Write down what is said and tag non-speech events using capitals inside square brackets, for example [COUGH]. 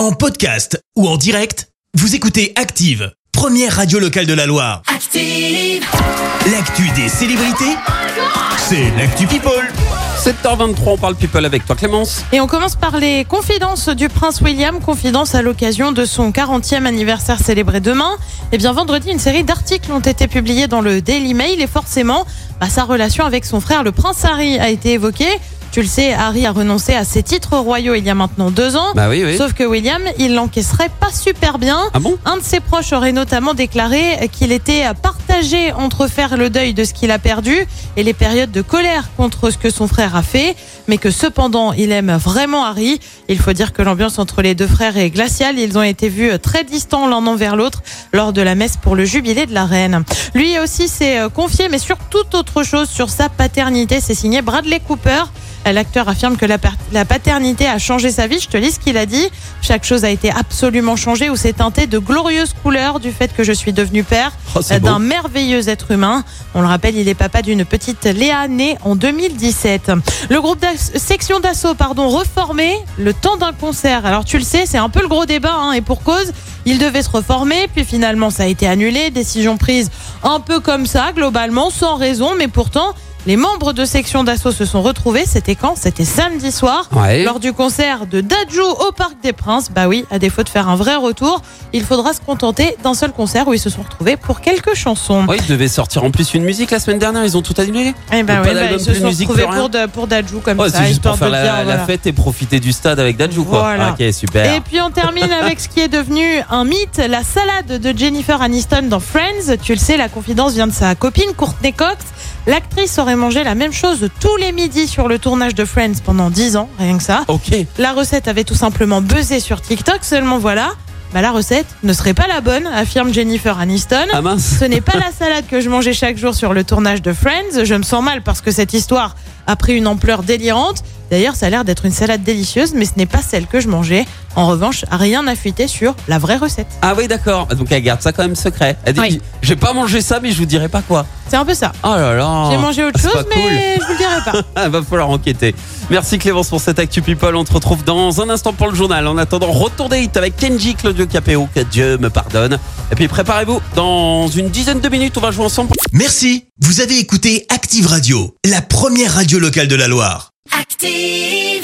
En podcast ou en direct, vous écoutez Active, première radio locale de la Loire. Active. L'actu des célébrités, c'est l'actu People. 7h23, on parle people avec toi Clémence. Et on commence par les confidences du prince William, confidences à l'occasion de son 40e anniversaire célébré demain. Et bien vendredi, une série d'articles ont été publiés dans le Daily Mail et forcément, bah, sa relation avec son frère, le prince Harry, a été évoquée. Tu le sais, Harry a renoncé à ses titres royaux il y a maintenant deux ans. Bah oui, oui. Sauf que William, il l'encaisserait pas super bien. Ah bon? Un de ses proches aurait notamment déclaré qu'il était partagé entre faire le deuil de ce qu'il a perdu et les périodes de colère contre ce que son frère a fait, mais que cependant il aime vraiment Harry. Il faut dire que l'ambiance entre les deux frères est glaciale. Ils ont été vus très distants l'un envers l'autre lors de la messe pour le jubilé de la reine. Lui aussi s'est confié, mais sur toute autre chose, sur sa paternité. C'est signé Bradley Cooper. L'acteur affirme que la, paternité a changé sa vie. Je te lis ce qu'il a dit. Chaque chose a été absolument changée ou s'est teinté de glorieuses couleurs du fait que je suis devenu père Oh, c'est d'un beau. Merveilleux être humain. On le rappelle, il est papa d'une petite Léa née en 2017. Le groupe section d'assaut, pardon, reformé le temps d'un concert. Alors tu le sais, c'est un peu le gros débat hein, et pour cause. Il devait se reformer, puis finalement ça a été annulé. Décision prise un peu comme ça, globalement, sans raison, mais pourtant. Les membres de section d'assaut se sont retrouvés. C'était quand? C'était samedi soir. Ouais. Lors du concert de Dajou au Parc des Princes. Bah oui, à défaut de faire un vrai retour, il faudra se contenter d'un seul concert où ils se sont retrouvés pour quelques chansons. Ouais, ils devaient sortir en plus une musique la semaine dernière, ils ont tout annulé. Eh ben ouais, bah, ils se de sont musique, retrouvés pour, pour Dajou comme ça, c'est juste pour faire de la, dire, la voilà. fête et profiter du stade avec Dadju quoi. Voilà. Ok, super. Et puis on termine avec ce qui est devenu un mythe, la salade de Jennifer Aniston dans Friends. Tu le sais, la confidence vient de sa copine Courtney Cox. L'actrice aurait mangé la même chose tous les midis sur le tournage de Friends pendant 10 ans, rien que ça. Ok. La recette avait tout simplement buzzé sur TikTok, seulement voilà, bah la recette ne serait pas la bonne, affirme Jennifer Aniston. Ah mince. Ce n'est pas la salade que je mangeais chaque jour sur le tournage de Friends. Je me sens mal parce que cette histoire a pris une ampleur délirante. D'ailleurs, ça a l'air d'être une salade délicieuse, mais ce n'est pas celle que je mangeais. En revanche, rien n'a fuité sur la vraie recette. Ah oui, d'accord. Donc elle garde ça quand même secret. Elle dit Oui. J'ai pas mangé ça, mais je vous dirai pas quoi. C'est un peu ça. Oh là là. J'ai mangé autre C'est chose, pas mais je vous le dirai pas. [LAUGHS] Ah, va falloir enquêter. Merci Clémence pour cette Actu People. On te retrouve dans un instant pour le journal. En attendant, retour des hits avec Kenji, Claudio Capéo, que Dieu me pardonne. Et puis préparez-vous, dans une dizaine de minutes, on va jouer ensemble. Merci, vous avez écouté Active Radio, la première radio locale de la Loire. Active.